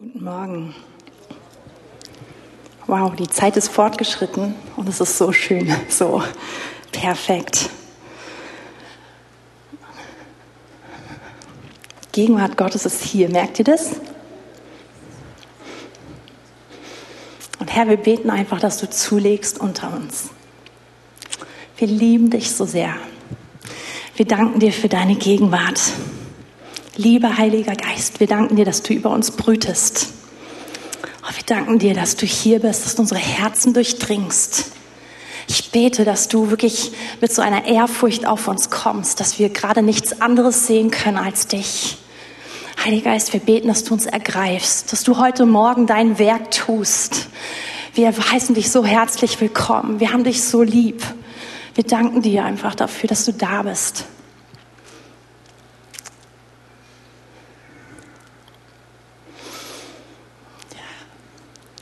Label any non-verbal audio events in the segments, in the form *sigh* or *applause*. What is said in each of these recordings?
Guten Morgen. Wow, die Zeit ist fortgeschritten und es ist so schön, *laughs* so perfekt. Gegenwart Gottes ist hier, merkt ihr das? Und Herr, wir beten einfach, dass du zulegst unter uns. Wir lieben dich so sehr. Wir danken dir für deine Gegenwart. Lieber Heiliger Geist, wir danken dir, dass du über uns brütest. Oh, wir danken dir, dass du hier bist, dass du unsere Herzen durchdringst. Ich bete, dass du wirklich mit so einer Ehrfurcht auf uns kommst, dass wir gerade nichts anderes sehen können als dich. Heiliger Geist, wir beten, dass du uns ergreifst, dass du heute Morgen dein Werk tust. Wir heißen dich so herzlich willkommen. Wir haben dich so lieb. Wir danken dir einfach dafür, dass du da bist.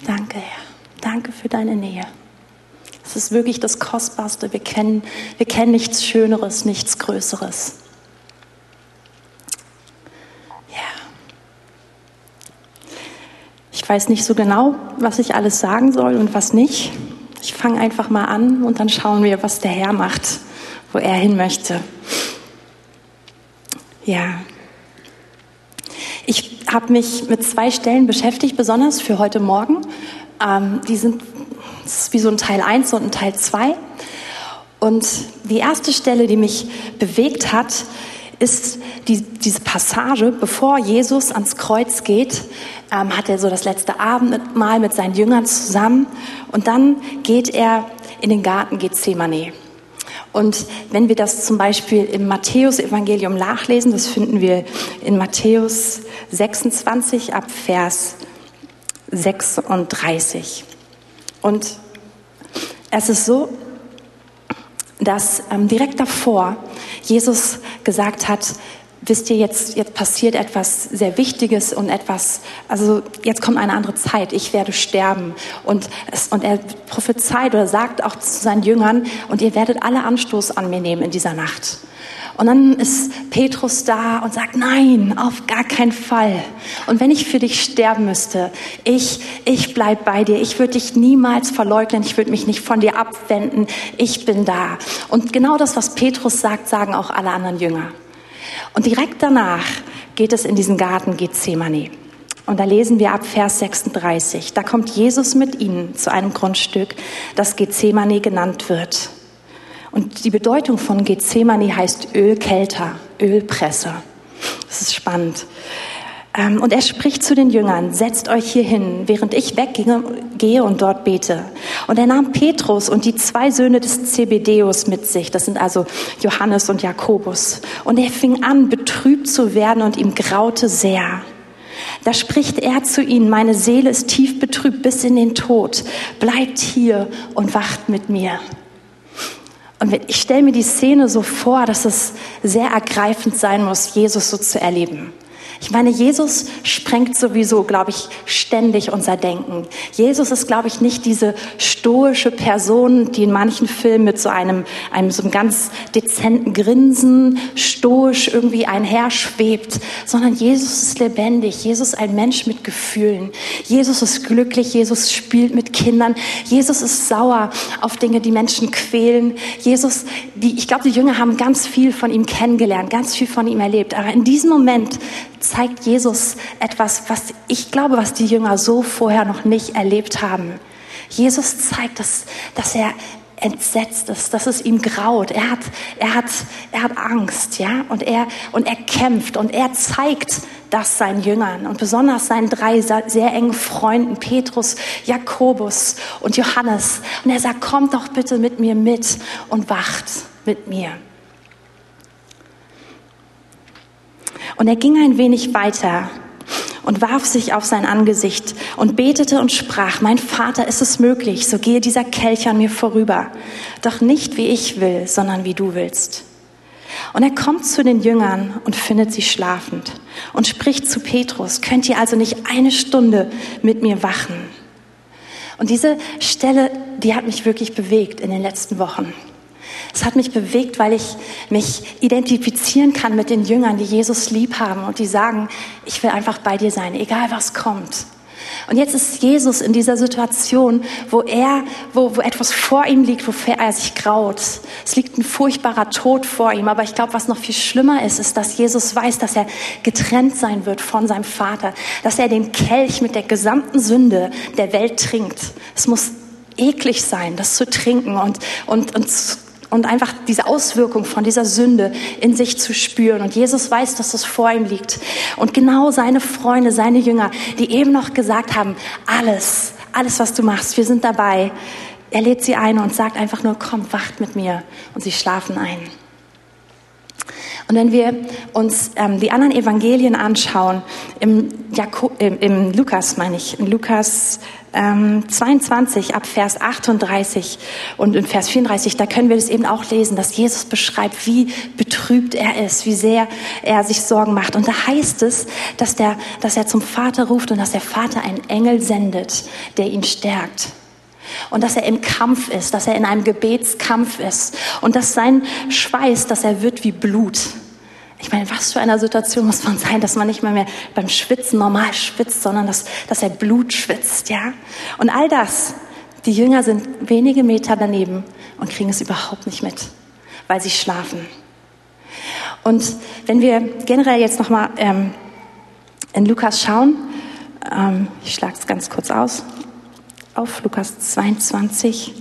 Danke, Herr. Danke für deine Nähe. Es ist wirklich das Kostbarste. Wir kennen, wir kennen nichts Schöneres, nichts Größeres. Ja. Ich weiß nicht so genau, was ich alles sagen soll und was nicht. Ich fange einfach mal an und dann schauen wir, was der Herr macht, wo er hin möchte. Ja, ich habe mich mit zwei Stellen beschäftigt, besonders für heute Morgen. Ähm, die sind wie so ein Teil 1 und ein Teil 2. Und die erste Stelle, die mich bewegt hat, ist die, diese Passage, bevor Jesus ans Kreuz geht, ähm, hat er so das letzte Abendmahl mit seinen Jüngern zusammen und dann geht er in den Garten Gethsemane. Und wenn wir das zum Beispiel im Matthäus-Evangelium nachlesen, das finden wir in Matthäus 26 ab Vers 36. Und es ist so, dass ähm, direkt davor Jesus gesagt hat, wisst ihr, jetzt, jetzt passiert etwas sehr Wichtiges und etwas, also jetzt kommt eine andere Zeit, ich werde sterben. Und, es, und er prophezeit oder sagt auch zu seinen Jüngern, und ihr werdet alle Anstoß an mir nehmen in dieser Nacht. Und dann ist Petrus da und sagt, nein, auf gar keinen Fall. Und wenn ich für dich sterben müsste, ich, ich bleib bei dir. Ich würde dich niemals verleugnen. Ich würde mich nicht von dir abwenden. Ich bin da. Und genau das, was Petrus sagt, sagen auch alle anderen Jünger. Und direkt danach geht es in diesen Garten Gethsemane. Und da lesen wir ab Vers 36. Da kommt Jesus mit ihnen zu einem Grundstück, das Gethsemane genannt wird. Und die Bedeutung von Gethsemane heißt Ölkelter, Ölpresse. Das ist spannend. Ähm, und er spricht zu den Jüngern, setzt euch hier hin, während ich weggehe und dort bete. Und er nahm Petrus und die zwei Söhne des Zebedeus mit sich, das sind also Johannes und Jakobus. Und er fing an, betrübt zu werden und ihm graute sehr. Da spricht er zu ihnen, meine Seele ist tief betrübt bis in den Tod. Bleibt hier und wacht mit mir. Und ich stelle mir die Szene so vor, dass es sehr ergreifend sein muss, Jesus so zu erleben. Ich meine, Jesus sprengt sowieso, glaube ich, ständig unser Denken. Jesus ist, glaube ich, nicht diese stoische Person, die in manchen Filmen mit so einem, einem so einem ganz dezenten Grinsen stoisch irgendwie einherschwebt, sondern Jesus ist lebendig. Jesus ist ein Mensch mit Gefühlen. Jesus ist glücklich. Jesus spielt mit Kindern. Jesus ist sauer auf Dinge, die Menschen quälen. Jesus, die, ich glaube, die Jünger haben ganz viel von ihm kennengelernt, ganz viel von ihm erlebt. Aber in diesem Moment zeigt Jesus etwas, was ich glaube, was die Jünger so vorher noch nicht erlebt haben. Jesus zeigt, dass, dass er entsetzt ist, dass es ihm graut. Er hat, er hat, er hat Angst, ja, und er, und er kämpft und er zeigt das seinen Jüngern und besonders seinen drei sehr engen Freunden, Petrus, Jakobus und Johannes. Und er sagt, kommt doch bitte mit mir mit und wacht mit mir. Und er ging ein wenig weiter und warf sich auf sein Angesicht und betete und sprach, mein Vater, ist es möglich, so gehe dieser Kelch an mir vorüber, doch nicht wie ich will, sondern wie du willst. Und er kommt zu den Jüngern und findet sie schlafend und spricht zu Petrus, könnt ihr also nicht eine Stunde mit mir wachen? Und diese Stelle, die hat mich wirklich bewegt in den letzten Wochen. Es hat mich bewegt, weil ich mich identifizieren kann mit den Jüngern, die Jesus lieb haben und die sagen, ich will einfach bei dir sein, egal was kommt. Und jetzt ist Jesus in dieser Situation, wo er, wo, wo etwas vor ihm liegt, wofür er sich graut. Es liegt ein furchtbarer Tod vor ihm. Aber ich glaube, was noch viel schlimmer ist, ist, dass Jesus weiß, dass er getrennt sein wird von seinem Vater, dass er den Kelch mit der gesamten Sünde der Welt trinkt. Es muss eklig sein, das zu trinken und, und, und und einfach diese Auswirkung von dieser Sünde in sich zu spüren. Und Jesus weiß, dass das vor ihm liegt. Und genau seine Freunde, seine Jünger, die eben noch gesagt haben, alles, alles, was du machst, wir sind dabei. Er lädt sie ein und sagt einfach nur, komm, wacht mit mir. Und sie schlafen ein. Und wenn wir uns ähm, die anderen Evangelien anschauen, im, Jakob, im, im Lukas meine ich, in Lukas ähm, 22 ab Vers 38 und in Vers 34, da können wir das eben auch lesen, dass Jesus beschreibt, wie betrübt er ist, wie sehr er sich Sorgen macht. Und da heißt es, dass, der, dass er zum Vater ruft und dass der Vater einen Engel sendet, der ihn stärkt. Und dass er im Kampf ist, dass er in einem Gebetskampf ist und dass sein Schweiß, dass er wird wie Blut. Ich meine, was für eine Situation muss man sein, dass man nicht mal mehr beim Schwitzen normal schwitzt, sondern dass, dass er Blut schwitzt, ja? Und all das, die Jünger sind wenige Meter daneben und kriegen es überhaupt nicht mit, weil sie schlafen. Und wenn wir generell jetzt nochmal ähm, in Lukas schauen, ähm, ich schlage es ganz kurz aus, auf Lukas 22.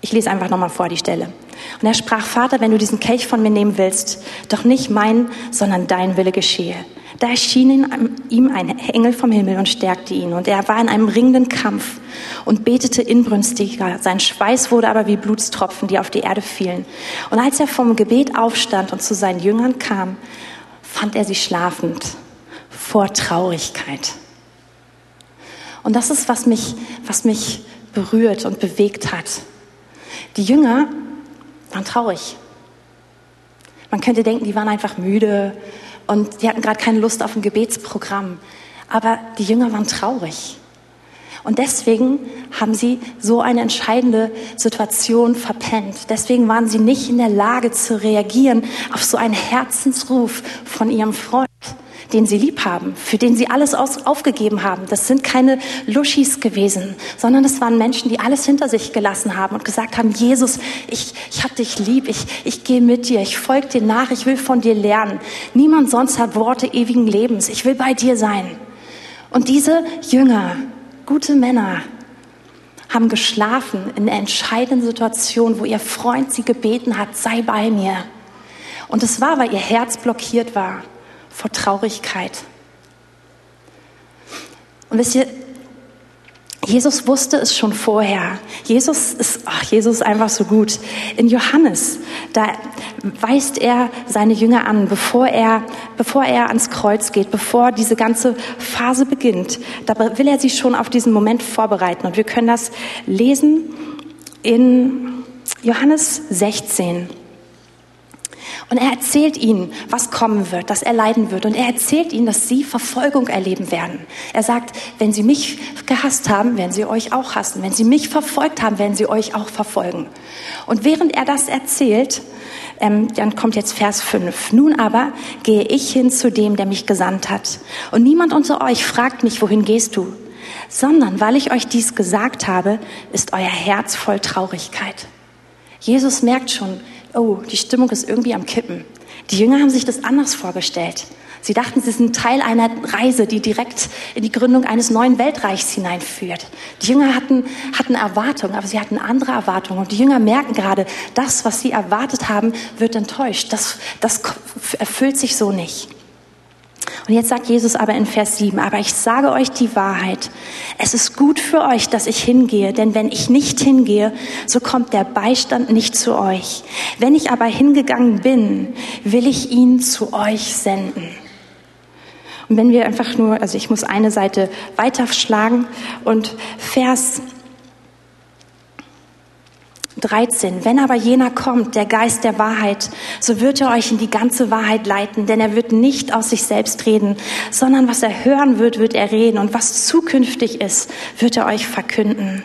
Ich lese einfach nochmal vor die Stelle. Und er sprach, Vater, wenn du diesen Kelch von mir nehmen willst, doch nicht mein, sondern dein Wille geschehe. Da erschien ihm ein Engel vom Himmel und stärkte ihn. Und er war in einem ringenden Kampf und betete inbrünstiger. Sein Schweiß wurde aber wie Blutstropfen, die auf die Erde fielen. Und als er vom Gebet aufstand und zu seinen Jüngern kam, fand er sie schlafend vor Traurigkeit. Und das ist, was mich, was mich berührt und bewegt hat. Die Jünger waren traurig. Man könnte denken, die waren einfach müde und die hatten gerade keine Lust auf ein Gebetsprogramm. Aber die Jünger waren traurig. Und deswegen haben sie so eine entscheidende Situation verpennt. Deswegen waren sie nicht in der Lage zu reagieren auf so einen Herzensruf von ihrem Freund den sie lieb haben, für den sie alles aus, aufgegeben haben. Das sind keine Luschis gewesen, sondern das waren Menschen, die alles hinter sich gelassen haben und gesagt haben, Jesus, ich, ich hab dich lieb, ich, ich gehe mit dir, ich folge dir nach, ich will von dir lernen. Niemand sonst hat Worte ewigen Lebens, ich will bei dir sein. Und diese Jünger, gute Männer, haben geschlafen in entscheidenden Situation, wo ihr Freund sie gebeten hat, sei bei mir. Und es war, weil ihr Herz blockiert war vor Traurigkeit. Und wisst ihr, Jesus wusste es schon vorher. Jesus ist, ach, Jesus ist einfach so gut. In Johannes, da weist er seine Jünger an, bevor er, bevor er ans Kreuz geht, bevor diese ganze Phase beginnt. Da will er sie schon auf diesen Moment vorbereiten. Und wir können das lesen in Johannes 16. Und er erzählt ihnen, was kommen wird, dass er leiden wird. Und er erzählt ihnen, dass sie Verfolgung erleben werden. Er sagt, wenn sie mich gehasst haben, werden sie euch auch hassen. Wenn sie mich verfolgt haben, werden sie euch auch verfolgen. Und während er das erzählt, ähm, dann kommt jetzt Vers 5. Nun aber gehe ich hin zu dem, der mich gesandt hat. Und niemand unter euch fragt mich, wohin gehst du? Sondern weil ich euch dies gesagt habe, ist euer Herz voll Traurigkeit. Jesus merkt schon, oh, die Stimmung ist irgendwie am Kippen. Die Jünger haben sich das anders vorgestellt. Sie dachten, sie sind Teil einer Reise, die direkt in die Gründung eines neuen Weltreichs hineinführt. Die Jünger hatten, hatten Erwartungen, aber sie hatten andere Erwartungen. Und die Jünger merken gerade, das, was sie erwartet haben, wird enttäuscht. Das, das erfüllt sich so nicht. Und jetzt sagt Jesus aber in Vers 7, aber ich sage euch die Wahrheit. Es ist gut für euch, dass ich hingehe, denn wenn ich nicht hingehe, so kommt der Beistand nicht zu euch. Wenn ich aber hingegangen bin, will ich ihn zu euch senden. Und wenn wir einfach nur, also ich muss eine Seite weiterschlagen und Vers 13. Wenn aber jener kommt, der Geist der Wahrheit, so wird er euch in die ganze Wahrheit leiten, denn er wird nicht aus sich selbst reden, sondern was er hören wird, wird er reden und was zukünftig ist, wird er euch verkünden.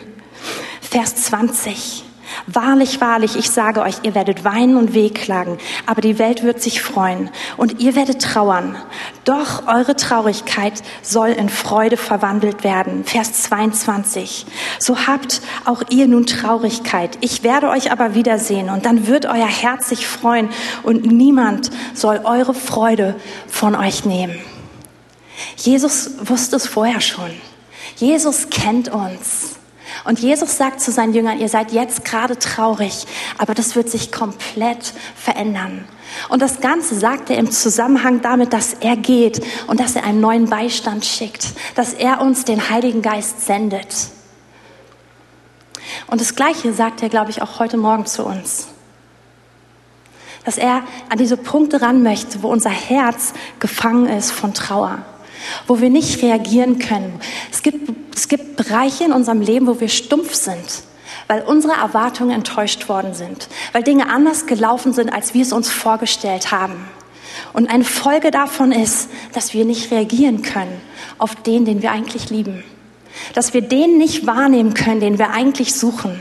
Vers 20. Wahrlich, wahrlich, ich sage euch, ihr werdet weinen und wehklagen, aber die Welt wird sich freuen und ihr werdet trauern. Doch eure Traurigkeit soll in Freude verwandelt werden. Vers 22. So habt auch ihr nun Traurigkeit. Ich werde euch aber wiedersehen und dann wird euer Herz sich freuen und niemand soll eure Freude von euch nehmen. Jesus wusste es vorher schon. Jesus kennt uns. Und Jesus sagt zu seinen Jüngern, ihr seid jetzt gerade traurig, aber das wird sich komplett verändern. Und das Ganze sagt er im Zusammenhang damit, dass er geht und dass er einen neuen Beistand schickt, dass er uns den Heiligen Geist sendet. Und das Gleiche sagt er, glaube ich, auch heute Morgen zu uns. Dass er an diese Punkte ran möchte, wo unser Herz gefangen ist von Trauer wo wir nicht reagieren können. Es gibt, es gibt Bereiche in unserem Leben, wo wir stumpf sind, weil unsere Erwartungen enttäuscht worden sind, weil Dinge anders gelaufen sind, als wir es uns vorgestellt haben. Und eine Folge davon ist, dass wir nicht reagieren können auf den, den wir eigentlich lieben. Dass wir den nicht wahrnehmen können, den wir eigentlich suchen.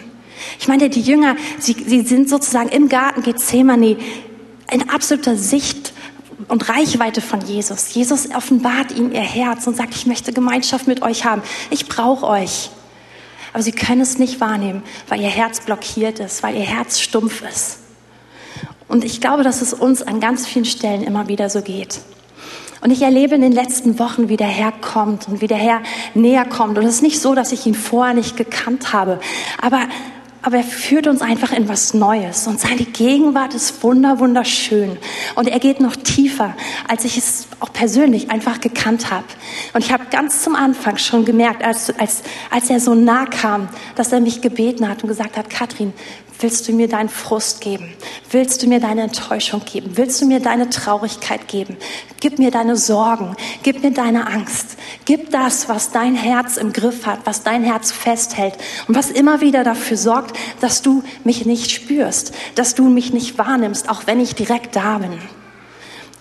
Ich meine, die Jünger, sie, sie sind sozusagen im Garten Gethsemane in absoluter Sicht und Reichweite von Jesus. Jesus offenbart ihnen ihr Herz und sagt, ich möchte Gemeinschaft mit euch haben. Ich brauche euch. Aber sie können es nicht wahrnehmen, weil ihr Herz blockiert ist, weil ihr Herz stumpf ist. Und ich glaube, dass es uns an ganz vielen Stellen immer wieder so geht. Und ich erlebe in den letzten Wochen, wie der Herr kommt und wie der Herr näher kommt. Und es ist nicht so, dass ich ihn vorher nicht gekannt habe. Aber aber er führt uns einfach in was Neues. Und seine Gegenwart ist wunder, wunderschön. Und er geht noch tiefer, als ich es auch persönlich einfach gekannt habe. Und ich habe ganz zum Anfang schon gemerkt, als, als, als er so nah kam, dass er mich gebeten hat und gesagt hat, Katrin, Willst du mir deinen Frust geben? Willst du mir deine Enttäuschung geben? Willst du mir deine Traurigkeit geben? Gib mir deine Sorgen. Gib mir deine Angst. Gib das, was dein Herz im Griff hat, was dein Herz festhält und was immer wieder dafür sorgt, dass du mich nicht spürst, dass du mich nicht wahrnimmst, auch wenn ich direkt da bin.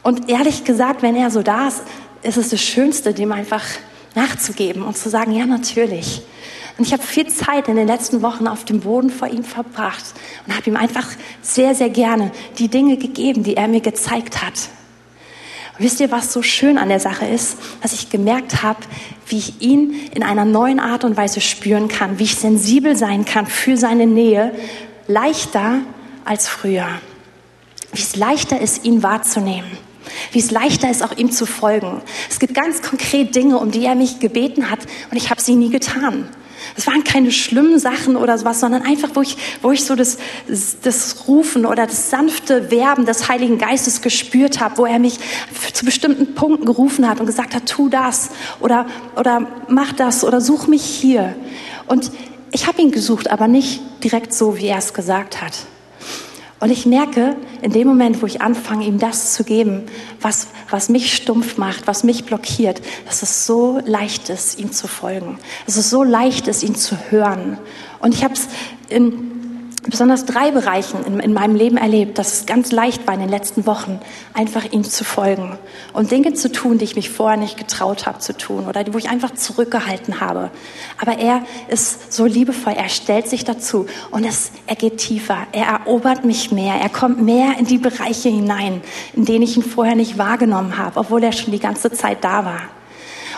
Und ehrlich gesagt, wenn er so da ist, ist es das Schönste, dem einfach nachzugeben und zu sagen, ja, natürlich. Und ich habe viel Zeit in den letzten Wochen auf dem Boden vor ihm verbracht und habe ihm einfach sehr, sehr gerne die Dinge gegeben, die er mir gezeigt hat. Und wisst ihr, was so schön an der Sache ist? Dass ich gemerkt habe, wie ich ihn in einer neuen Art und Weise spüren kann, wie ich sensibel sein kann für seine Nähe, leichter als früher. Wie es leichter ist, ihn wahrzunehmen wie es leichter ist, auch ihm zu folgen. Es gibt ganz konkret Dinge, um die er mich gebeten hat und ich habe sie nie getan. Es waren keine schlimmen Sachen oder sowas, sondern einfach, wo ich, wo ich so das, das Rufen oder das sanfte Werben des Heiligen Geistes gespürt habe, wo er mich zu bestimmten Punkten gerufen hat und gesagt hat, tu das oder, oder mach das oder such mich hier. Und ich habe ihn gesucht, aber nicht direkt so, wie er es gesagt hat. Und ich merke, in dem Moment, wo ich anfange, ihm das zu geben, was, was mich stumpf macht, was mich blockiert, dass es so leicht ist, ihm zu folgen. Dass es so leicht ist, ihn zu hören. Und ich habe es in besonders drei Bereichen in, in, meinem Leben erlebt, dass es ganz leicht war in den letzten Wochen, einfach ihm zu folgen und Dinge zu tun, die ich mich vorher nicht getraut habe zu tun oder wo ich einfach zurückgehalten habe. Aber er ist so liebevoll, er stellt sich dazu und es, er geht tiefer, er erobert mich mehr, er kommt mehr in die Bereiche hinein, in denen ich ihn vorher nicht wahrgenommen habe, obwohl er schon die ganze Zeit da war.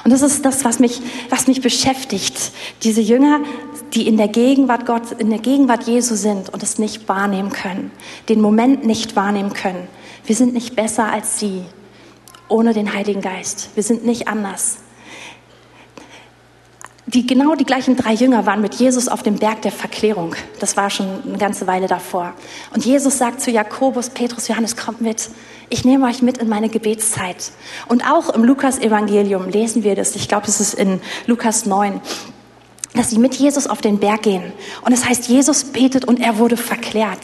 Und das ist das, was mich, was mich beschäftigt. Diese Jünger, die in der Gegenwart Gott, in der Gegenwart Jesu sind und es nicht wahrnehmen können, den Moment nicht wahrnehmen können. Wir sind nicht besser als sie ohne den Heiligen Geist. Wir sind nicht anders. Die, genau die gleichen drei Jünger waren mit Jesus auf dem Berg der Verklärung. Das war schon eine ganze Weile davor. Und Jesus sagt zu Jakobus, Petrus, Johannes, kommt mit. Ich nehme euch mit in meine Gebetszeit. Und auch im Lukas-Evangelium lesen wir das. Ich glaube, es ist in Lukas 9 dass sie mit Jesus auf den Berg gehen. Und es heißt, Jesus betet und er wurde verklärt.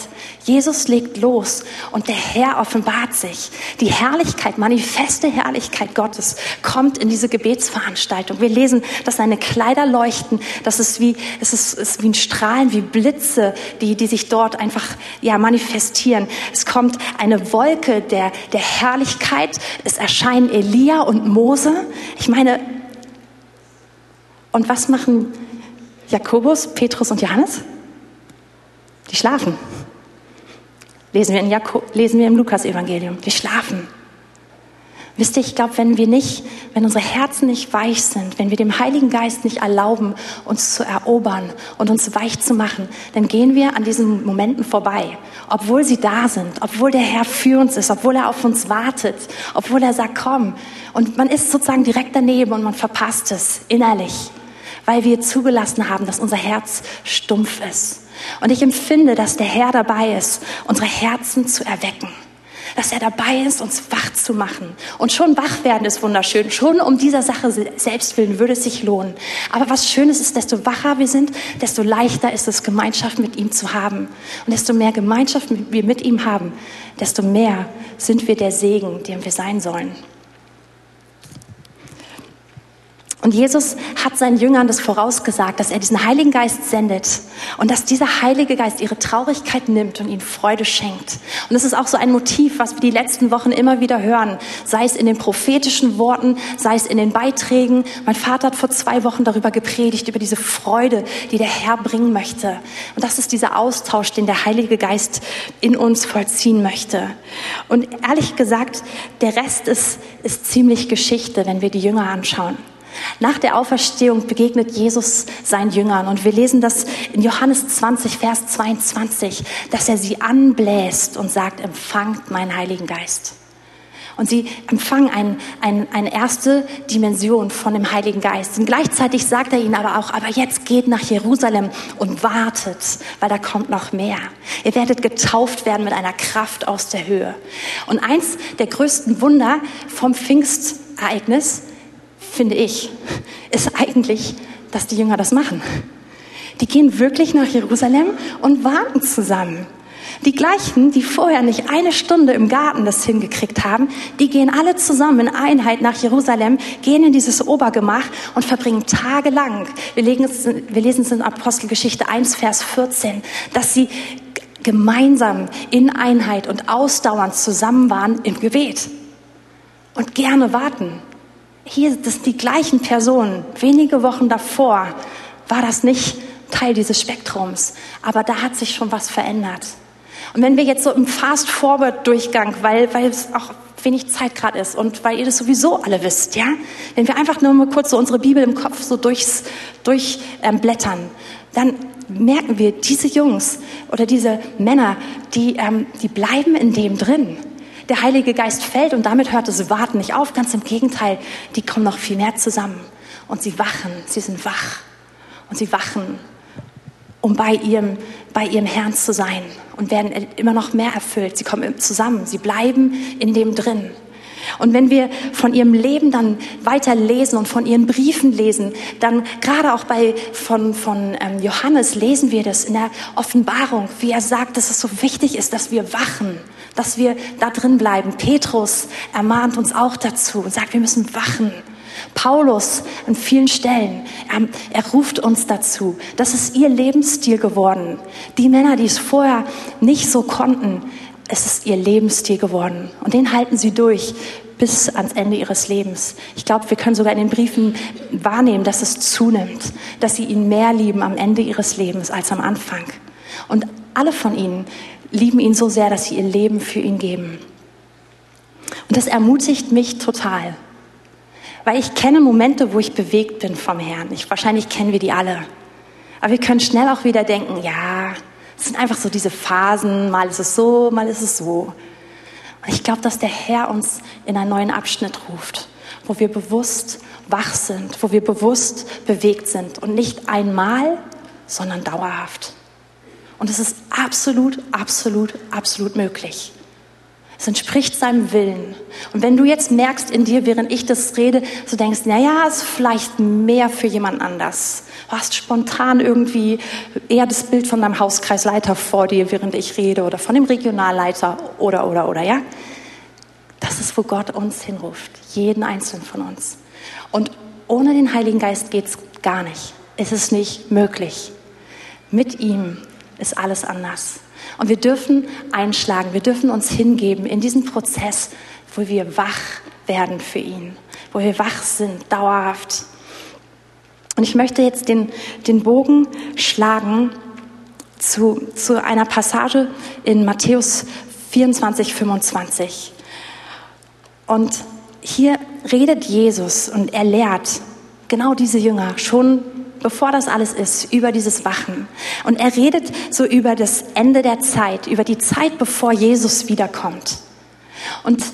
Jesus legt los und der Herr offenbart sich. Die Herrlichkeit, manifeste Herrlichkeit Gottes kommt in diese Gebetsveranstaltung. Wir lesen, dass seine Kleider leuchten, dass es wie, es ist, ist wie ein Strahlen, wie Blitze, die, die sich dort einfach, ja, manifestieren. Es kommt eine Wolke der, der Herrlichkeit. Es erscheinen Elia und Mose. Ich meine, und was machen Jakobus, Petrus und Johannes? Die schlafen. Lesen wir, in Jakob, lesen wir im Lukas-Evangelium. Die schlafen. Wisst ihr, ich glaube, wenn wir nicht, wenn unsere Herzen nicht weich sind, wenn wir dem Heiligen Geist nicht erlauben, uns zu erobern und uns weich zu machen, dann gehen wir an diesen Momenten vorbei. Obwohl sie da sind, obwohl der Herr für uns ist, obwohl er auf uns wartet, obwohl er sagt, komm. Und man ist sozusagen direkt daneben und man verpasst es innerlich, weil wir zugelassen haben, dass unser Herz stumpf ist. Und ich empfinde, dass der Herr dabei ist, unsere Herzen zu erwecken dass er dabei ist, uns wach zu machen. Und schon wach werden ist wunderschön. Schon um dieser Sache selbst willen würde es sich lohnen. Aber was Schönes ist, desto wacher wir sind, desto leichter ist es, Gemeinschaft mit ihm zu haben. Und desto mehr Gemeinschaft wir mit ihm haben, desto mehr sind wir der Segen, dem wir sein sollen. Und Jesus hat seinen Jüngern das vorausgesagt, dass er diesen Heiligen Geist sendet und dass dieser Heilige Geist ihre Traurigkeit nimmt und ihnen Freude schenkt. Und das ist auch so ein Motiv, was wir die letzten Wochen immer wieder hören, sei es in den prophetischen Worten, sei es in den Beiträgen. Mein Vater hat vor zwei Wochen darüber gepredigt, über diese Freude, die der Herr bringen möchte. Und das ist dieser Austausch, den der Heilige Geist in uns vollziehen möchte. Und ehrlich gesagt, der Rest ist, ist ziemlich Geschichte, wenn wir die Jünger anschauen. Nach der Auferstehung begegnet Jesus seinen Jüngern und wir lesen das in Johannes 20, Vers 22, dass er sie anbläst und sagt, empfangt meinen Heiligen Geist. Und sie empfangen ein, ein, eine erste Dimension von dem Heiligen Geist. Und gleichzeitig sagt er ihnen aber auch, aber jetzt geht nach Jerusalem und wartet, weil da kommt noch mehr. Ihr werdet getauft werden mit einer Kraft aus der Höhe. Und eins der größten Wunder vom Pfingstereignis finde ich, ist eigentlich, dass die Jünger das machen. Die gehen wirklich nach Jerusalem und warten zusammen. Die gleichen, die vorher nicht eine Stunde im Garten das hingekriegt haben, die gehen alle zusammen in Einheit nach Jerusalem, gehen in dieses Obergemach und verbringen tagelang, wir, wir lesen es in Apostelgeschichte 1, Vers 14, dass sie gemeinsam in Einheit und ausdauernd zusammen waren im Gebet und gerne warten hier, das sind die gleichen Personen. Wenige Wochen davor war das nicht Teil dieses Spektrums, aber da hat sich schon was verändert. Und wenn wir jetzt so im Fast-Forward-Durchgang, weil, weil es auch wenig Zeit gerade ist und weil ihr das sowieso alle wisst, ja, wenn wir einfach nur mal kurz so unsere Bibel im Kopf so durchs, durchblättern, dann merken wir, diese Jungs oder diese Männer, die, ähm, die bleiben in dem drin der Heilige Geist fällt und damit hört das Warten nicht auf. Ganz im Gegenteil, die kommen noch viel mehr zusammen und sie wachen, sie sind wach und sie wachen, um bei ihrem, bei ihrem Herrn zu sein und werden immer noch mehr erfüllt. Sie kommen zusammen, sie bleiben in dem drin. Und wenn wir von ihrem Leben dann weiter lesen und von ihren Briefen lesen, dann gerade auch bei, von, von ähm, Johannes lesen wir das in der Offenbarung, wie er sagt, dass es so wichtig ist, dass wir wachen, dass wir da drin bleiben. Petrus ermahnt uns auch dazu und sagt, wir müssen wachen. Paulus an vielen Stellen, er, er, ruft uns dazu. Das ist ihr Lebensstil geworden. Die Männer, die es vorher nicht so konnten, es ist ihr Lebensstil geworden. Und den halten sie durch bis ans Ende ihres Lebens. Ich glaube, wir können sogar in den Briefen wahrnehmen, dass es zunimmt, dass sie ihn mehr lieben am Ende ihres Lebens als am Anfang. Und alle von ihnen lieben ihn so sehr, dass sie ihr Leben für ihn geben. Und das ermutigt mich total. Weil ich kenne Momente, wo ich bewegt bin vom Herrn. Ich, wahrscheinlich kennen wir die alle. Aber wir können schnell auch wieder denken, ja, es sind einfach so diese Phasen, mal ist es so, mal ist es so. Und ich glaube, dass der Herr uns in einen neuen Abschnitt ruft, wo wir bewusst wach sind, wo wir bewusst bewegt sind und nicht einmal, sondern dauerhaft. Und es ist absolut, absolut, absolut möglich. Es entspricht seinem Willen. Und wenn du jetzt merkst in dir, während ich das rede, so denkst, na ja, ist vielleicht mehr für jemand anders. Du hast spontan irgendwie eher das Bild von deinem Hauskreisleiter vor dir, während ich rede, oder von dem Regionalleiter, oder, oder, oder, ja? Das ist, wo Gott uns hinruft. Jeden einzelnen von uns. Und ohne den Heiligen Geist geht's gar nicht. Es ist nicht möglich. Mit ihm ist alles anders. Und wir dürfen einschlagen, wir dürfen uns hingeben in diesen Prozess, wo wir wach werden für ihn, wo wir wach sind, dauerhaft. Und ich möchte jetzt den, den Bogen schlagen zu, zu einer Passage in Matthäus 24, 25. Und hier redet Jesus und er lehrt genau diese Jünger schon bevor das alles ist, über dieses Wachen. Und er redet so über das Ende der Zeit, über die Zeit, bevor Jesus wiederkommt. Und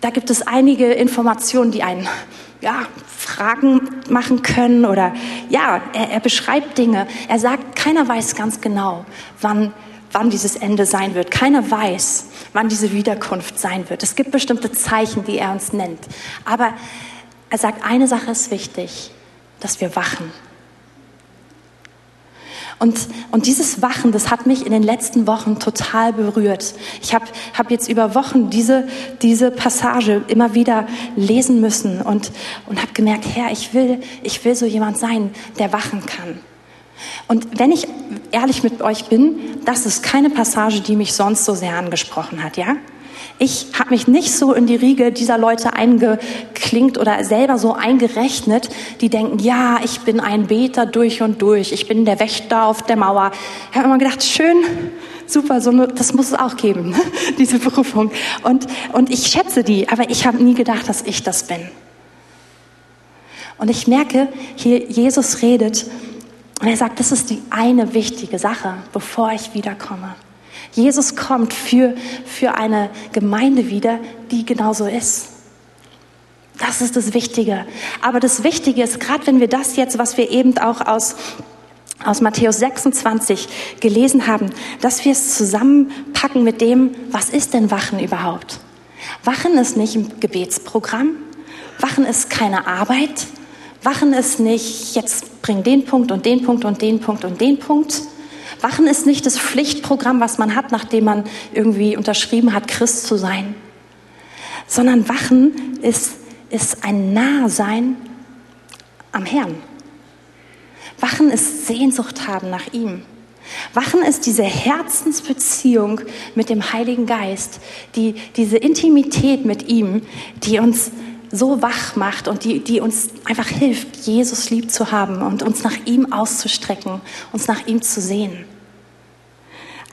da gibt es einige Informationen, die einen ja, Fragen machen können oder ja, er, er beschreibt Dinge. Er sagt, keiner weiß ganz genau, wann, wann dieses Ende sein wird. Keiner weiß, wann diese Wiederkunft sein wird. Es gibt bestimmte Zeichen, die er uns nennt. Aber er sagt, eine Sache ist wichtig, dass wir wachen. Und, und dieses Wachen, das hat mich in den letzten Wochen total berührt. Ich habe hab jetzt über Wochen diese, diese Passage immer wieder lesen müssen und, und habe gemerkt, Herr, ich will, ich will so jemand sein, der wachen kann. Und wenn ich ehrlich mit euch bin, das ist keine Passage, die mich sonst so sehr angesprochen hat, ja? Ich habe mich nicht so in die Riege dieser Leute eingeklinkt oder selber so eingerechnet, die denken, ja, ich bin ein Beter durch und durch, ich bin der Wächter auf der Mauer. Ich habe immer gedacht, schön, super, so eine, das muss es auch geben, *laughs* diese Berufung. Und, und ich schätze die, aber ich habe nie gedacht, dass ich das bin. Und ich merke, hier Jesus redet und er sagt, das ist die eine wichtige Sache, bevor ich wiederkomme. Jesus kommt für, für eine Gemeinde wieder, die genauso ist. Das ist das Wichtige. Aber das Wichtige ist, gerade wenn wir das jetzt, was wir eben auch aus, aus Matthäus 26 gelesen haben, dass wir es zusammenpacken mit dem, was ist denn Wachen überhaupt? Wachen ist nicht ein Gebetsprogramm. Wachen ist keine Arbeit. Wachen ist nicht, jetzt bring den Punkt und den Punkt und den Punkt und den Punkt, Wachen ist nicht das Pflichtprogramm, was man hat, nachdem man irgendwie unterschrieben hat, Christ zu sein, sondern Wachen ist, ist ein Nahsein am Herrn. Wachen ist Sehnsucht haben nach ihm. Wachen ist diese Herzensbeziehung mit dem Heiligen Geist, die, diese Intimität mit ihm, die uns so wach macht und die, die uns einfach hilft, Jesus lieb zu haben und uns nach ihm auszustrecken, uns nach ihm zu sehen.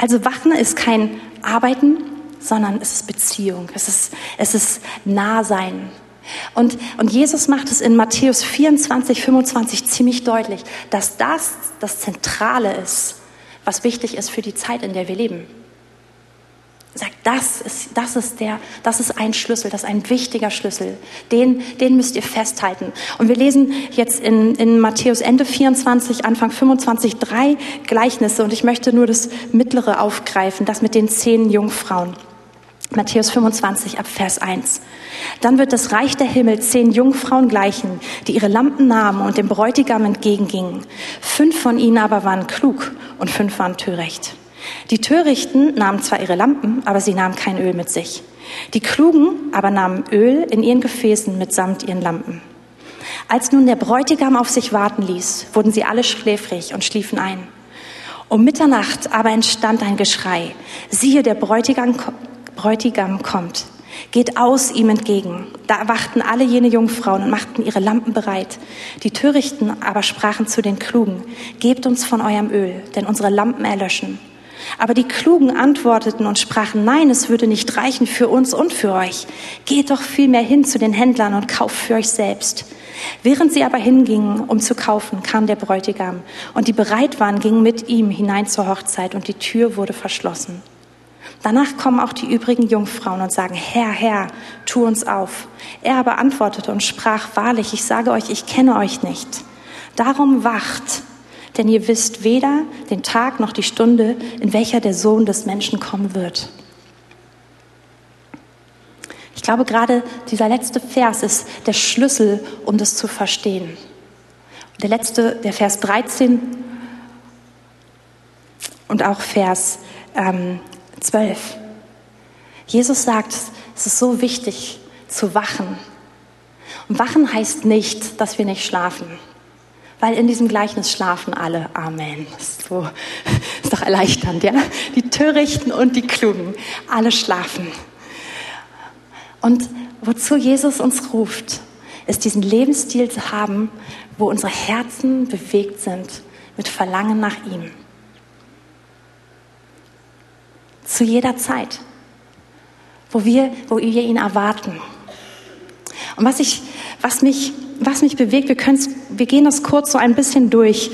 Also Wachen ist kein Arbeiten, sondern es ist Beziehung, es ist, es ist Nahsein. Und, und Jesus macht es in Matthäus 24, 25 ziemlich deutlich, dass das das Zentrale ist, was wichtig ist für die Zeit, in der wir leben sagt, das ist, das ist der, das ist ein Schlüssel, das ist ein wichtiger Schlüssel. Den, den müsst ihr festhalten. Und wir lesen jetzt in, in Matthäus Ende 24, Anfang 25 drei Gleichnisse und ich möchte nur das mittlere aufgreifen, das mit den zehn Jungfrauen. Matthäus 25 ab Vers 1. Dann wird das Reich der Himmel zehn Jungfrauen gleichen, die ihre Lampen nahmen und dem Bräutigam entgegengingen. Fünf von ihnen aber waren klug und fünf waren töricht. Die Törichten nahmen zwar ihre Lampen, aber sie nahmen kein Öl mit sich. Die Klugen aber nahmen Öl in ihren Gefäßen mitsamt ihren Lampen. Als nun der Bräutigam auf sich warten ließ, wurden sie alle schläfrig und schliefen ein. Um Mitternacht aber entstand ein Geschrei. Siehe, der Bräutigam, Bräutigam kommt. Geht aus ihm entgegen. Da erwachten alle jene Jungfrauen und machten ihre Lampen bereit. Die Törichten aber sprachen zu den Klugen, Gebt uns von eurem Öl, denn unsere Lampen erlöschen. Aber die Klugen antworteten und sprachen, nein, es würde nicht reichen für uns und für euch. Geht doch vielmehr hin zu den Händlern und kauft für euch selbst. Während sie aber hingingen, um zu kaufen, kam der Bräutigam, und die bereit waren, gingen mit ihm hinein zur Hochzeit, und die Tür wurde verschlossen. Danach kommen auch die übrigen Jungfrauen und sagen, Herr, Herr, tu uns auf. Er aber antwortete und sprach, wahrlich, ich sage euch, ich kenne euch nicht. Darum wacht, denn ihr wisst weder den Tag noch die Stunde, in welcher der Sohn des Menschen kommen wird. Ich glaube, gerade dieser letzte Vers ist der Schlüssel, um das zu verstehen. Der letzte, der Vers 13 und auch Vers ähm, 12. Jesus sagt, es ist so wichtig zu wachen. Und wachen heißt nicht, dass wir nicht schlafen. Weil in diesem Gleichnis schlafen alle. Amen. Ist, so, *laughs* ist doch erleichternd, ja? Die Törichten und die Klugen, alle schlafen. Und wozu Jesus uns ruft, ist diesen Lebensstil zu haben, wo unsere Herzen bewegt sind mit Verlangen nach ihm. Zu jeder Zeit. Wo wir, wo wir ihn erwarten. Und was, ich, was, mich, was mich bewegt, wir, wir gehen das kurz so ein bisschen durch.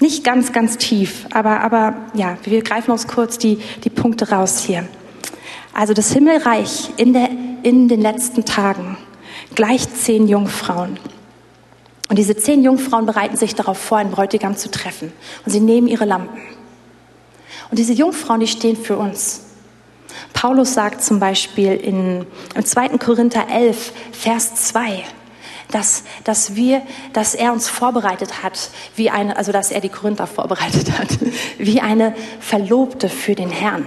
Nicht ganz, ganz tief, aber, aber ja, wir greifen uns kurz die, die Punkte raus hier. Also das Himmelreich in, der, in den letzten Tagen gleich zehn Jungfrauen. Und diese zehn Jungfrauen bereiten sich darauf vor, einen Bräutigam zu treffen. Und sie nehmen ihre Lampen. Und diese Jungfrauen, die stehen für uns. Paulus sagt zum Beispiel in, im 2. Korinther 11, Vers 2, dass, dass wir, dass er uns vorbereitet hat, wie eine, also dass er die Korinther vorbereitet hat, *laughs* wie eine Verlobte für den Herrn.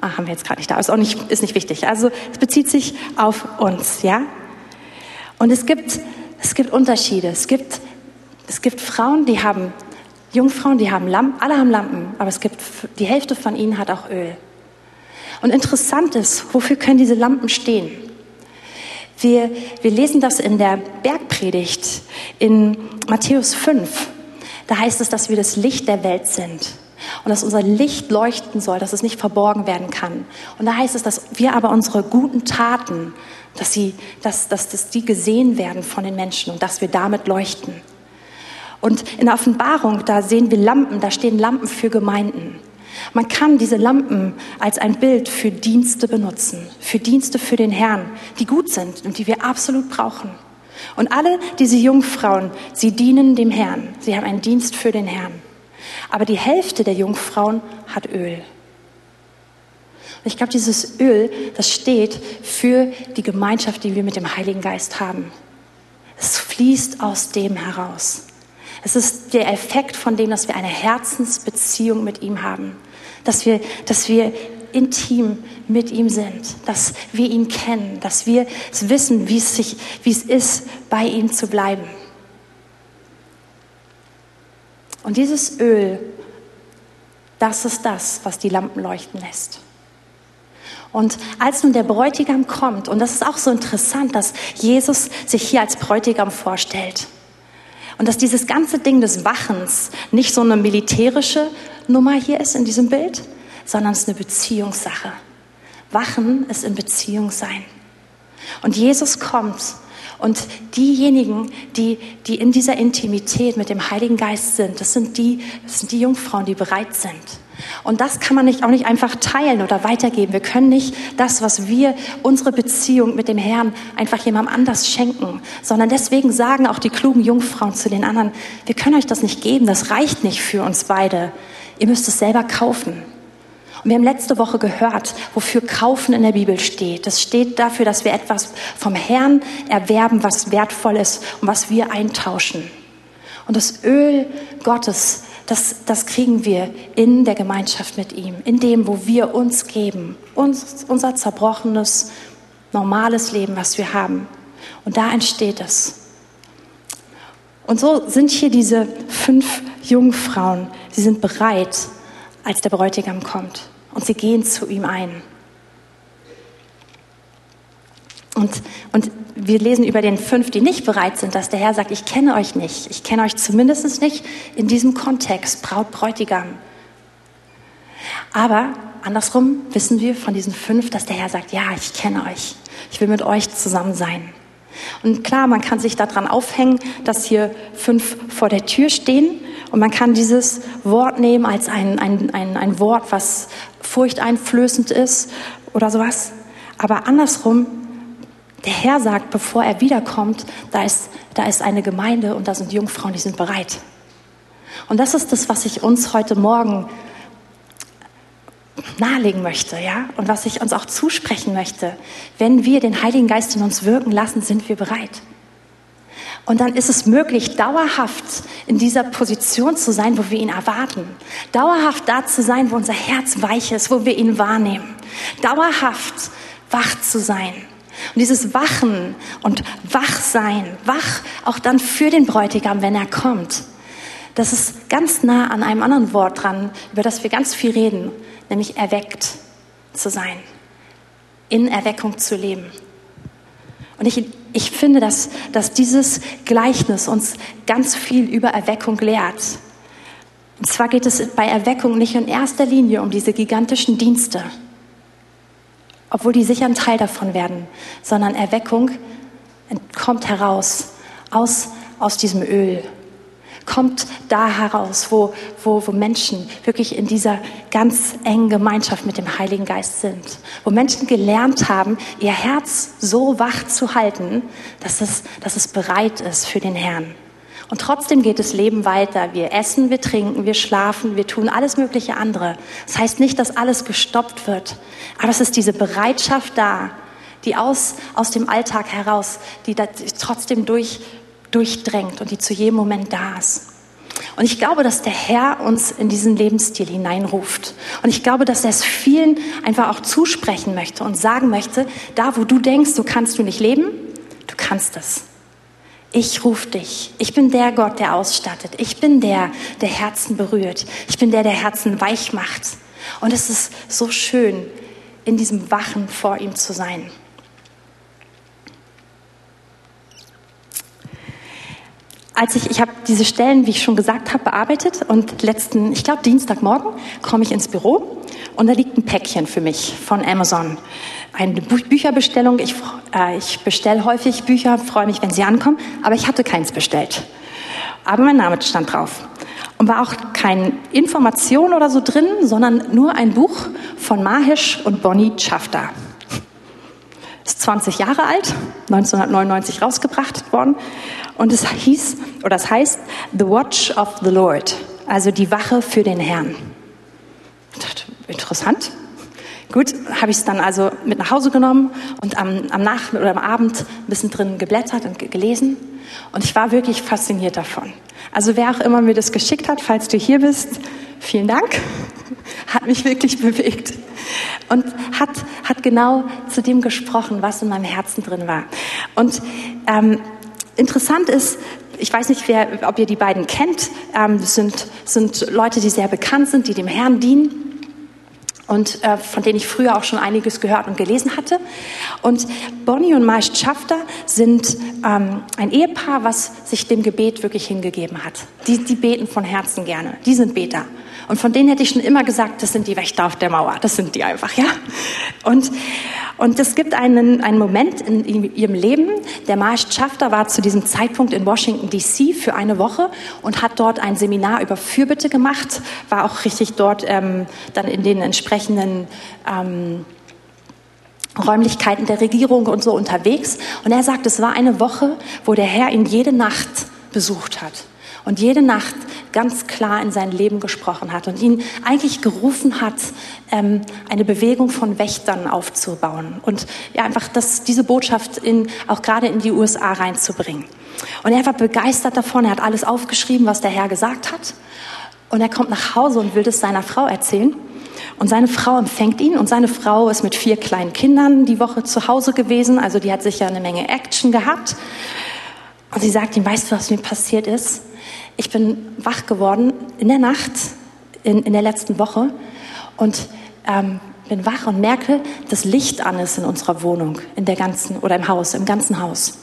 Ah, haben wir jetzt gerade nicht da, ist auch nicht, ist nicht wichtig. Also es bezieht sich auf uns, ja. Und es gibt, es gibt Unterschiede. Es gibt, es gibt Frauen, die haben Jungfrauen, die haben Lampen, alle haben Lampen, aber es gibt, die Hälfte von ihnen hat auch Öl. Und interessant ist, wofür können diese Lampen stehen? Wir, wir lesen das in der Bergpredigt in Matthäus 5. Da heißt es, dass wir das Licht der Welt sind und dass unser Licht leuchten soll, dass es nicht verborgen werden kann. Und da heißt es, dass wir aber unsere guten Taten, dass, sie, dass, dass, dass die gesehen werden von den Menschen und dass wir damit leuchten. Und in der Offenbarung, da sehen wir Lampen, da stehen Lampen für Gemeinden. Man kann diese Lampen als ein Bild für Dienste benutzen, für Dienste für den Herrn, die gut sind und die wir absolut brauchen. Und alle diese Jungfrauen, sie dienen dem Herrn. Sie haben einen Dienst für den Herrn. Aber die Hälfte der Jungfrauen hat Öl. Und ich glaube, dieses Öl, das steht für die Gemeinschaft, die wir mit dem Heiligen Geist haben. Es fließt aus dem heraus. Es ist der Effekt von dem, dass wir eine Herzensbeziehung mit ihm haben. Dass wir, dass wir intim mit ihm sind, dass wir ihn kennen, dass wir wissen, wie es, sich, wie es ist, bei ihm zu bleiben. Und dieses Öl, das ist das, was die Lampen leuchten lässt. Und als nun der Bräutigam kommt, und das ist auch so interessant, dass Jesus sich hier als Bräutigam vorstellt. Und dass dieses ganze Ding des Wachens nicht so eine militärische Nummer hier ist in diesem Bild, sondern es ist eine Beziehungssache. Wachen ist in Beziehung sein. Und Jesus kommt und diejenigen, die, die in dieser Intimität mit dem Heiligen Geist sind, das sind die, das sind die Jungfrauen, die bereit sind. Und das kann man nicht, auch nicht einfach teilen oder weitergeben. Wir können nicht das, was wir, unsere Beziehung mit dem Herrn, einfach jemandem anders schenken, sondern deswegen sagen auch die klugen Jungfrauen zu den anderen, wir können euch das nicht geben, das reicht nicht für uns beide. Ihr müsst es selber kaufen. Und wir haben letzte Woche gehört, wofür Kaufen in der Bibel steht. Das steht dafür, dass wir etwas vom Herrn erwerben, was wertvoll ist und was wir eintauschen. Und das Öl Gottes, das, das kriegen wir in der Gemeinschaft mit ihm, in dem, wo wir uns geben, uns, unser zerbrochenes, normales Leben, was wir haben. Und da entsteht es. Und so sind hier diese fünf Jungfrauen. Sie sind bereit, als der Bräutigam kommt und sie gehen zu ihm ein. Und, und wir lesen über den fünf, die nicht bereit sind, dass der Herr sagt, ich kenne euch nicht. Ich kenne euch zumindest nicht in diesem Kontext, Braut, Bräutigam. Aber andersrum wissen wir von diesen fünf, dass der Herr sagt, ja, ich kenne euch. Ich will mit euch zusammen sein. Und klar, man kann sich daran aufhängen, dass hier fünf vor der Tür stehen. Und man kann dieses Wort nehmen als ein, ein, ein, ein Wort, was furchteinflößend ist oder sowas. Aber andersrum, der Herr sagt, bevor er wiederkommt, da ist, da ist eine Gemeinde und da sind Jungfrauen, die sind bereit. Und das ist das, was ich uns heute Morgen nahelegen möchte, ja, und was ich uns auch zusprechen möchte. Wenn wir den Heiligen Geist in uns wirken lassen, sind wir bereit. Und dann ist es möglich, dauerhaft in dieser Position zu sein, wo wir ihn erwarten. Dauerhaft da zu sein, wo unser Herz weich ist, wo wir ihn wahrnehmen. Dauerhaft wach zu sein. Und dieses Wachen und Wachsein, wach auch dann für den Bräutigam, wenn er kommt, das ist ganz nah an einem anderen Wort dran, über das wir ganz viel reden, nämlich erweckt zu sein, in Erweckung zu leben. Und ich, ich finde, dass, dass dieses Gleichnis uns ganz viel über Erweckung lehrt. Und zwar geht es bei Erweckung nicht in erster Linie um diese gigantischen Dienste, obwohl die sicher ein Teil davon werden, sondern Erweckung kommt heraus aus, aus diesem Öl, kommt da heraus, wo, wo, wo Menschen wirklich in dieser ganz engen Gemeinschaft mit dem Heiligen Geist sind, wo Menschen gelernt haben, ihr Herz so wach zu halten, dass es, dass es bereit ist für den Herrn. Und trotzdem geht das Leben weiter. Wir essen, wir trinken, wir schlafen, wir tun alles mögliche andere. Das heißt nicht, dass alles gestoppt wird, aber es ist diese Bereitschaft da, die aus, aus dem Alltag heraus, die trotzdem durch, durchdrängt und die zu jedem Moment da ist. Und ich glaube, dass der Herr uns in diesen Lebensstil hineinruft. Und ich glaube, dass er es vielen einfach auch zusprechen möchte und sagen möchte, da wo du denkst, so kannst du nicht leben, du kannst es. Ich rufe dich. Ich bin der Gott, der ausstattet. Ich bin der, der Herzen berührt. Ich bin der, der Herzen weich macht. Und es ist so schön, in diesem Wachen vor ihm zu sein. als ich, ich habe diese Stellen, wie ich schon gesagt habe, bearbeitet und letzten, ich glaube Dienstagmorgen, komme ich ins Büro und da liegt ein Päckchen für mich von Amazon. Eine Bücherbestellung. Ich, äh, ich bestelle häufig Bücher, freue mich, wenn sie ankommen, aber ich hatte keins bestellt. Aber mein Name stand drauf. Und war auch keine Information oder so drin, sondern nur ein Buch von Mahesh und Bonnie Chafta. Ist 20 Jahre alt, 1999 rausgebracht worden. Und es hieß, oder es heißt The Watch of the Lord, also die Wache für den Herrn. Interessant. Gut, habe ich es dann also mit nach Hause genommen und am, am Nachmittag oder am Abend ein bisschen drin geblättert und gelesen. Und ich war wirklich fasziniert davon. Also wer auch immer mir das geschickt hat, falls du hier bist, vielen Dank. *laughs* Hat mich wirklich bewegt. Und hat, hat genau zu dem gesprochen, was in meinem Herzen drin war. Und ähm, Interessant ist, ich weiß nicht, wer, ob ihr die beiden kennt, ähm, sind, sind Leute, die sehr bekannt sind, die dem Herrn dienen und äh, von denen ich früher auch schon einiges gehört und gelesen hatte. Und Bonnie und Marsch Schafter sind ähm, ein Ehepaar, was sich dem Gebet wirklich hingegeben hat. Die, die beten von Herzen gerne. Die sind Beter. Und von denen hätte ich schon immer gesagt, das sind die Wächter auf der Mauer. Das sind die einfach, ja. Und, und es gibt einen, einen Moment in, ihrem Leben. Der Marsch Schafter war zu diesem Zeitpunkt in Washington DC für eine Woche und hat dort ein Seminar über Fürbitte gemacht. War auch richtig dort ähm, dann in den entsprechenden ähm, Räumlichkeiten der Regierung und so unterwegs. Und er sagt, es war eine Woche, wo der Herr ihn jede Nacht besucht hat und jede Nacht ganz klar in sein Leben gesprochen hat und ihn eigentlich gerufen hat, ähm, eine Bewegung von Wächtern aufzubauen und ja, einfach das, diese Botschaft in, auch gerade in die USA reinzubringen. Und er war begeistert davon, er hat alles aufgeschrieben, was der Herr gesagt hat. Und er kommt nach Hause und will das seiner Frau erzählen. Und seine Frau empfängt ihn und seine Frau ist mit vier kleinen Kindern die Woche zu Hause gewesen. Also die hat sicher eine Menge Action gehabt. Und sie sagt ihm, weißt du, was mir passiert ist? Ich bin wach geworden in der Nacht, in, in der letzten Woche und ähm, bin wach und merke, dass Licht an ist in unserer Wohnung, in der ganzen oder im Haus, im ganzen Haus.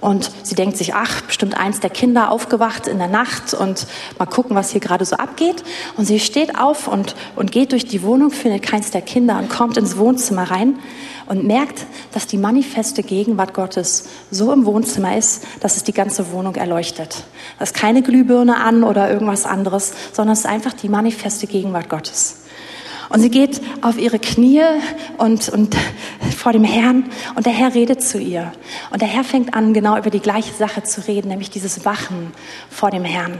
Und sie denkt sich, ach, bestimmt eins der Kinder aufgewacht in der Nacht und mal gucken, was hier gerade so abgeht. Und sie steht auf und, und geht durch die Wohnung, findet keins der Kinder und kommt ins Wohnzimmer rein und merkt, dass die manifeste Gegenwart Gottes so im Wohnzimmer ist, dass es die ganze Wohnung erleuchtet. Da ist keine Glühbirne an oder irgendwas anderes, sondern es ist einfach die manifeste Gegenwart Gottes. Und sie geht auf ihre Knie und, und vor dem Herrn und der Herr redet zu ihr. Und der Herr fängt an, genau über die gleiche Sache zu reden, nämlich dieses Wachen vor dem Herrn.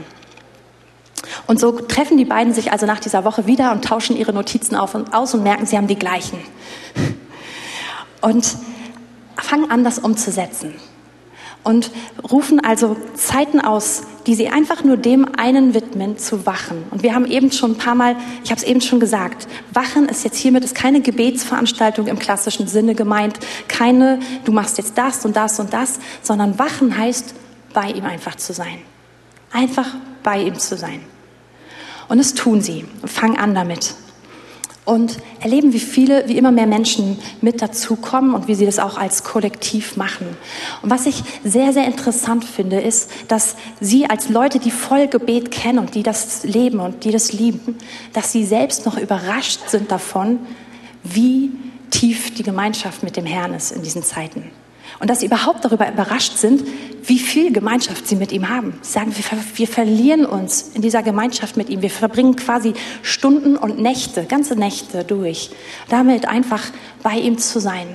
Und so treffen die beiden sich also nach dieser Woche wieder und tauschen ihre Notizen auf und aus und merken, sie haben die gleichen. Und fangen an, das umzusetzen und rufen also Zeiten aus, die sie einfach nur dem einen widmen, zu wachen. Und wir haben eben schon ein paar Mal, ich habe es eben schon gesagt, Wachen ist jetzt hiermit ist keine Gebetsveranstaltung im klassischen Sinne gemeint, keine, du machst jetzt das und das und das, sondern Wachen heißt, bei ihm einfach zu sein. Einfach bei ihm zu sein. Und das tun sie fangen an damit. Und erleben, wie viele, wie immer mehr Menschen mit dazukommen und wie sie das auch als Kollektiv machen. Und was ich sehr, sehr interessant finde, ist, dass sie als Leute, die voll Gebet kennen und die das leben und die das lieben, dass sie selbst noch überrascht sind davon, wie tief die Gemeinschaft mit dem Herrn ist in diesen Zeiten. Und dass sie überhaupt darüber überrascht sind, wie viel Gemeinschaft sie mit ihm haben. Sie sagen, wir, wir verlieren uns in dieser Gemeinschaft mit ihm. Wir verbringen quasi Stunden und Nächte, ganze Nächte durch, damit einfach bei ihm zu sein.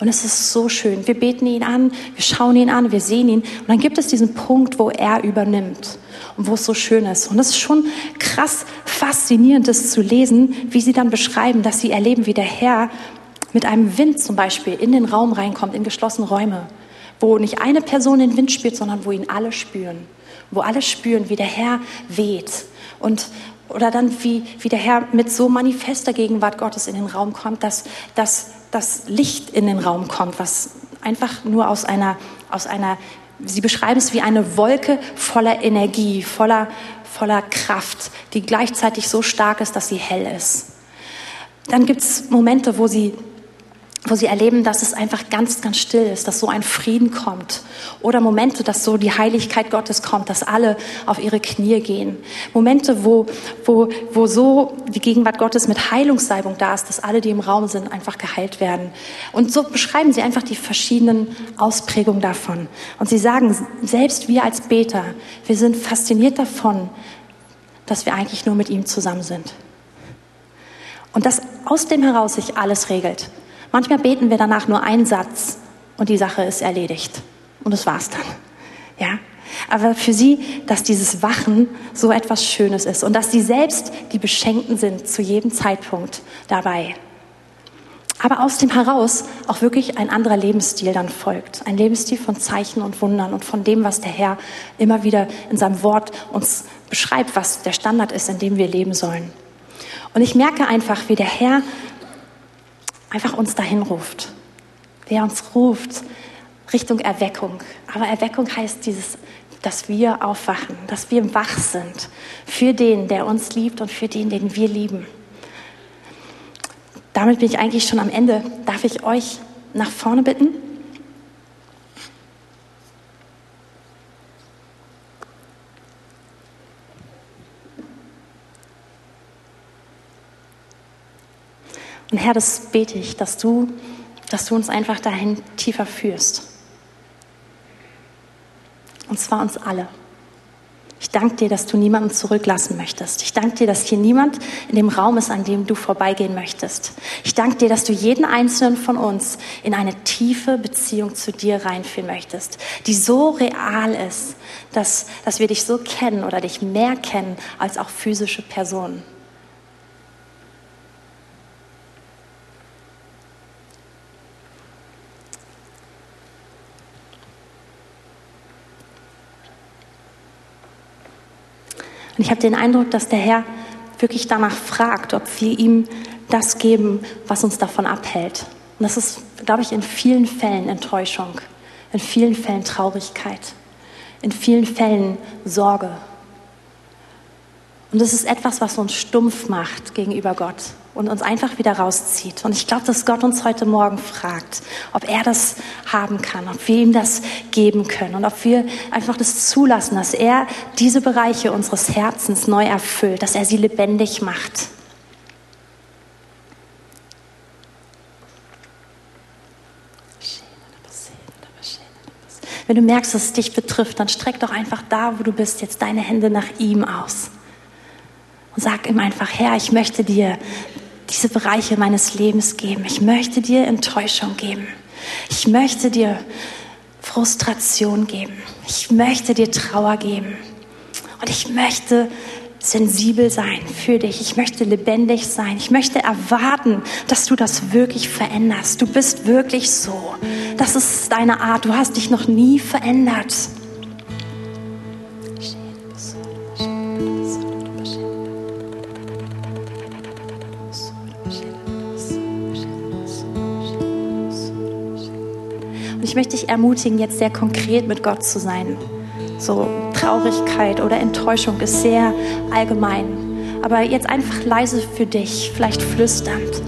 Und es ist so schön. Wir beten ihn an, wir schauen ihn an, wir sehen ihn. Und dann gibt es diesen Punkt, wo er übernimmt und wo es so schön ist. Und es ist schon krass faszinierend, das zu lesen, wie sie dann beschreiben, dass sie erleben, wie der Herr mit einem Wind zum Beispiel in den Raum reinkommt, in geschlossene Räume, wo nicht eine Person den Wind spürt, sondern wo ihn alle spüren, wo alle spüren, wie der Herr weht und oder dann wie, wie der Herr mit so manifester Gegenwart Gottes in den Raum kommt, dass, dass das Licht in den Raum kommt, was einfach nur aus einer, aus einer, sie beschreiben es wie eine Wolke voller Energie, voller, voller Kraft, die gleichzeitig so stark ist, dass sie hell ist. Dann gibt es Momente, wo sie wo sie erleben, dass es einfach ganz, ganz still ist, dass so ein Frieden kommt. Oder Momente, dass so die Heiligkeit Gottes kommt, dass alle auf ihre Knie gehen. Momente, wo, wo, wo so die Gegenwart Gottes mit Heilungssalbung da ist, dass alle, die im Raum sind, einfach geheilt werden. Und so beschreiben sie einfach die verschiedenen Ausprägungen davon. Und sie sagen, selbst wir als Beter, wir sind fasziniert davon, dass wir eigentlich nur mit ihm zusammen sind. Und dass aus dem heraus sich alles regelt. Manchmal beten wir danach nur einen Satz und die Sache ist erledigt. Und das war's dann. Ja? Aber für sie, dass dieses Wachen so etwas Schönes ist und dass sie selbst die Beschenkten sind zu jedem Zeitpunkt dabei. Aber aus dem heraus auch wirklich ein anderer Lebensstil dann folgt. Ein Lebensstil von Zeichen und Wundern und von dem, was der Herr immer wieder in seinem Wort uns beschreibt, was der Standard ist, in dem wir leben sollen. Und ich merke einfach, wie der Herr einfach uns dahin ruft. Wer uns ruft Richtung Erweckung. Aber Erweckung heißt dieses, dass wir aufwachen, dass wir wach sind für den, der uns liebt und für den, den wir lieben. Damit bin ich eigentlich schon am Ende. Darf ich euch nach vorne bitten? Und Herr, das bete ich, dass du, dass du uns einfach dahin tiefer führst. Und zwar uns alle. Ich danke dir, dass du niemanden zurücklassen möchtest. Ich danke dir, dass hier niemand in dem Raum ist, an dem du vorbeigehen möchtest. Ich danke dir, dass du jeden einzelnen von uns in eine tiefe Beziehung zu dir reinführen möchtest, die so real ist, dass, dass wir dich so kennen oder dich mehr kennen als auch physische Personen. Und ich habe den Eindruck, dass der Herr wirklich danach fragt, ob wir ihm das geben, was uns davon abhält. Und das ist, glaube ich, in vielen Fällen Enttäuschung, in vielen Fällen Traurigkeit, in vielen Fällen Sorge. Und das ist etwas, was uns stumpf macht gegenüber Gott und uns einfach wieder rauszieht. Und ich glaube, dass Gott uns heute Morgen fragt, ob er das haben kann, ob wir ihm das geben können und ob wir einfach das zulassen, dass er diese Bereiche unseres Herzens neu erfüllt, dass er sie lebendig macht. Wenn du merkst, dass es dich betrifft, dann streck doch einfach da, wo du bist, jetzt deine Hände nach ihm aus. Und sag ihm einfach, Herr, ich möchte dir diese Bereiche meines Lebens geben. Ich möchte dir Enttäuschung geben. Ich möchte dir Frustration geben. Ich möchte dir Trauer geben. Und ich möchte sensibel sein für dich. Ich möchte lebendig sein. Ich möchte erwarten, dass du das wirklich veränderst. Du bist wirklich so. Das ist deine Art. Du hast dich noch nie verändert. Ermutigen, jetzt sehr konkret mit Gott zu sein. So Traurigkeit oder Enttäuschung ist sehr allgemein. aber jetzt einfach leise für dich, vielleicht flüsternd.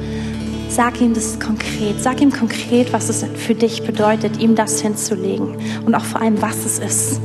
Sag ihm das konkret. Sag ihm konkret, was es für dich bedeutet, ihm das hinzulegen. Und auch vor allem, was es ist.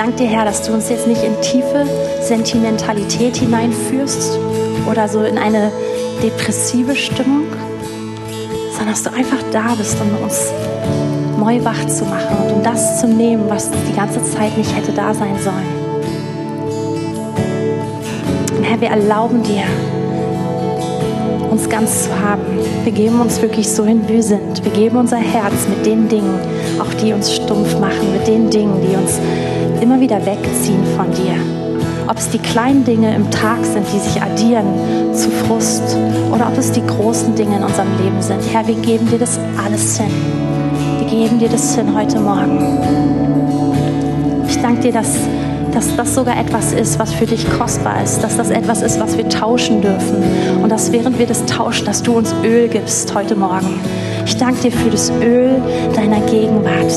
Danke dir, Herr, dass du uns jetzt nicht in tiefe Sentimentalität hineinführst oder so in eine depressive Stimmung, sondern dass du einfach da bist, um uns neu wach zu machen und um das zu nehmen, was die ganze Zeit nicht hätte da sein sollen. Und Herr, wir erlauben dir, uns ganz zu haben. Wir geben uns wirklich so hin, wie wir sind. Wir geben unser Herz mit den Dingen, auch die uns stumpf machen, mit den Dingen, die uns immer wieder wegziehen von dir. Ob es die kleinen Dinge im Tag sind, die sich addieren zu Frust, oder ob es die großen Dinge in unserem Leben sind. Herr, wir geben dir das alles hin. Wir geben dir das hin heute Morgen. Ich danke dir, dass, dass das sogar etwas ist, was für dich kostbar ist, dass das etwas ist, was wir tauschen dürfen und dass während wir das tauschen, dass du uns Öl gibst heute Morgen ich danke dir für das Öl deiner Gegenwart.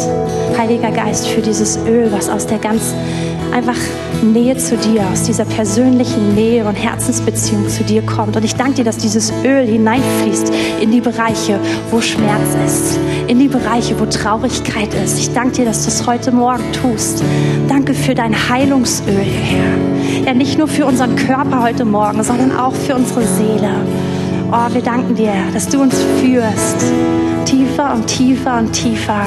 Heiliger Geist, für dieses Öl, was aus der ganz einfach Nähe zu dir, aus dieser persönlichen Nähe und Herzensbeziehung zu dir kommt. Und ich danke dir, dass dieses Öl hineinfließt in die Bereiche, wo Schmerz ist, in die Bereiche, wo Traurigkeit ist. Ich danke dir, dass du es heute Morgen tust. Danke für dein Heilungsöl, Herr. Ja, nicht nur für unseren Körper heute Morgen, sondern auch für unsere Seele. Oh, wir danken dir, dass du uns führst. Tiefer und tiefer und tiefer